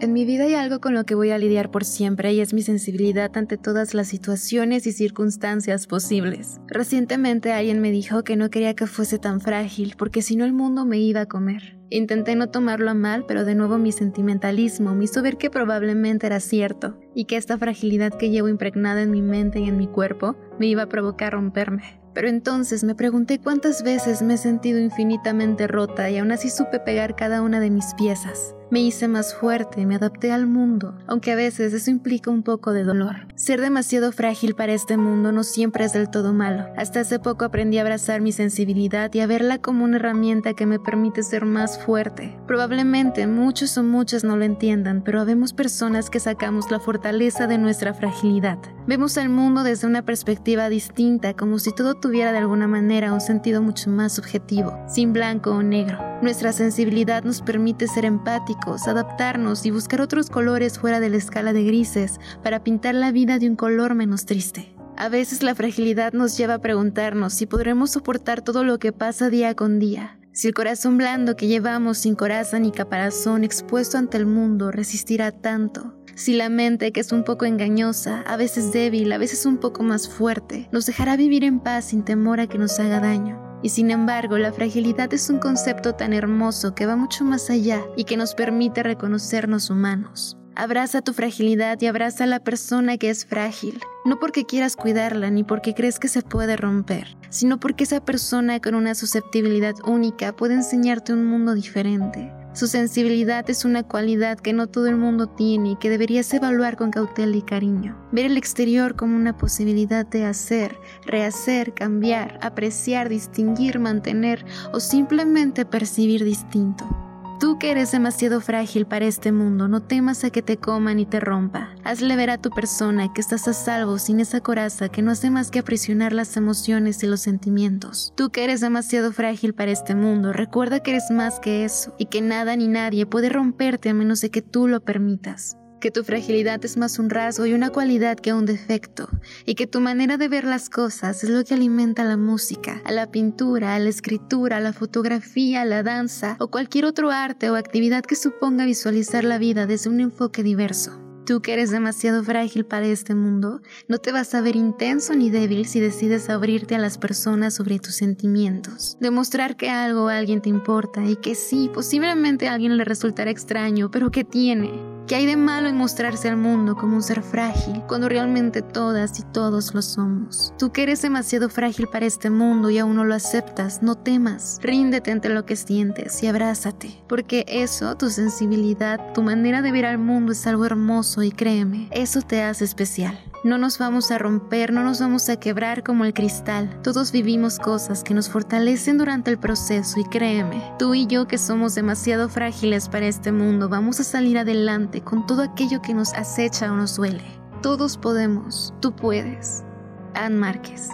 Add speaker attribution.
Speaker 1: En mi vida hay algo con lo que voy a lidiar por siempre y es mi sensibilidad ante todas las situaciones y circunstancias posibles. Recientemente alguien me dijo que no quería que fuese tan frágil porque si no el mundo me iba a comer. Intenté no tomarlo a mal, pero de nuevo mi sentimentalismo me hizo ver que probablemente era cierto y que esta fragilidad que llevo impregnada en mi mente y en mi cuerpo me iba a provocar romperme. Pero entonces me pregunté cuántas veces me he sentido infinitamente rota y aún así supe pegar cada una de mis piezas. Me hice más fuerte, me adapté al mundo, aunque a veces eso implica un poco de dolor. Ser demasiado frágil para este mundo no siempre es del todo malo. Hasta hace poco aprendí a abrazar mi sensibilidad y a verla como una herramienta que me permite ser más fuerte. Probablemente muchos o muchas no lo entiendan, pero habemos personas que sacamos la fortaleza de nuestra fragilidad. Vemos al mundo desde una perspectiva distinta, como si todo tuviera de alguna manera un sentido mucho más subjetivo, sin blanco o negro. Nuestra sensibilidad nos permite ser empáticos, adaptarnos y buscar otros colores fuera de la escala de grises para pintar la vida de un color menos triste. A veces la fragilidad nos lleva a preguntarnos si podremos soportar todo lo que pasa día con día, si el corazón blando que llevamos sin coraza ni caparazón expuesto ante el mundo resistirá tanto, si la mente, que es un poco engañosa, a veces débil, a veces un poco más fuerte, nos dejará vivir en paz sin temor a que nos haga daño. Y sin embargo, la fragilidad es un concepto tan hermoso que va mucho más allá y que nos permite reconocernos humanos. Abraza tu fragilidad y abraza a la persona que es frágil, no porque quieras cuidarla ni porque crees que se puede romper, sino porque esa persona con una susceptibilidad única puede enseñarte un mundo diferente. Su sensibilidad es una cualidad que no todo el mundo tiene y que deberías evaluar con cautela y cariño. Ver el exterior como una posibilidad de hacer, rehacer, cambiar, apreciar, distinguir, mantener o simplemente percibir distinto. Tú que eres demasiado frágil para este mundo, no temas a que te coman y te rompa. Hazle ver a tu persona que estás a salvo sin esa coraza que no hace más que aprisionar las emociones y los sentimientos. Tú que eres demasiado frágil para este mundo, recuerda que eres más que eso y que nada ni nadie puede romperte a menos de que tú lo permitas que tu fragilidad es más un rasgo y una cualidad que un defecto, y que tu manera de ver las cosas es lo que alimenta a la música, a la pintura, a la escritura, a la fotografía, a la danza o cualquier otro arte o actividad que suponga visualizar la vida desde un enfoque diverso. Tú que eres demasiado frágil para este mundo, no te vas a ver intenso ni débil si decides abrirte a las personas sobre tus sentimientos. Demostrar que algo o alguien te importa y que sí, posiblemente a alguien le resultará extraño, pero que tiene. ¿Qué hay de malo en mostrarse al mundo como un ser frágil cuando realmente todas y todos lo somos? Tú que eres demasiado frágil para este mundo y aún no lo aceptas, no temas. Ríndete ante lo que sientes y abrázate, porque eso, tu sensibilidad, tu manera de ver al mundo es algo hermoso y créeme, eso te hace especial. No nos vamos a romper, no nos vamos a quebrar como el cristal. Todos vivimos cosas que nos fortalecen durante el proceso y créeme, tú y yo que somos demasiado frágiles para este mundo, vamos a salir adelante con todo aquello que nos acecha o nos duele. Todos podemos, tú puedes. Anne Márquez.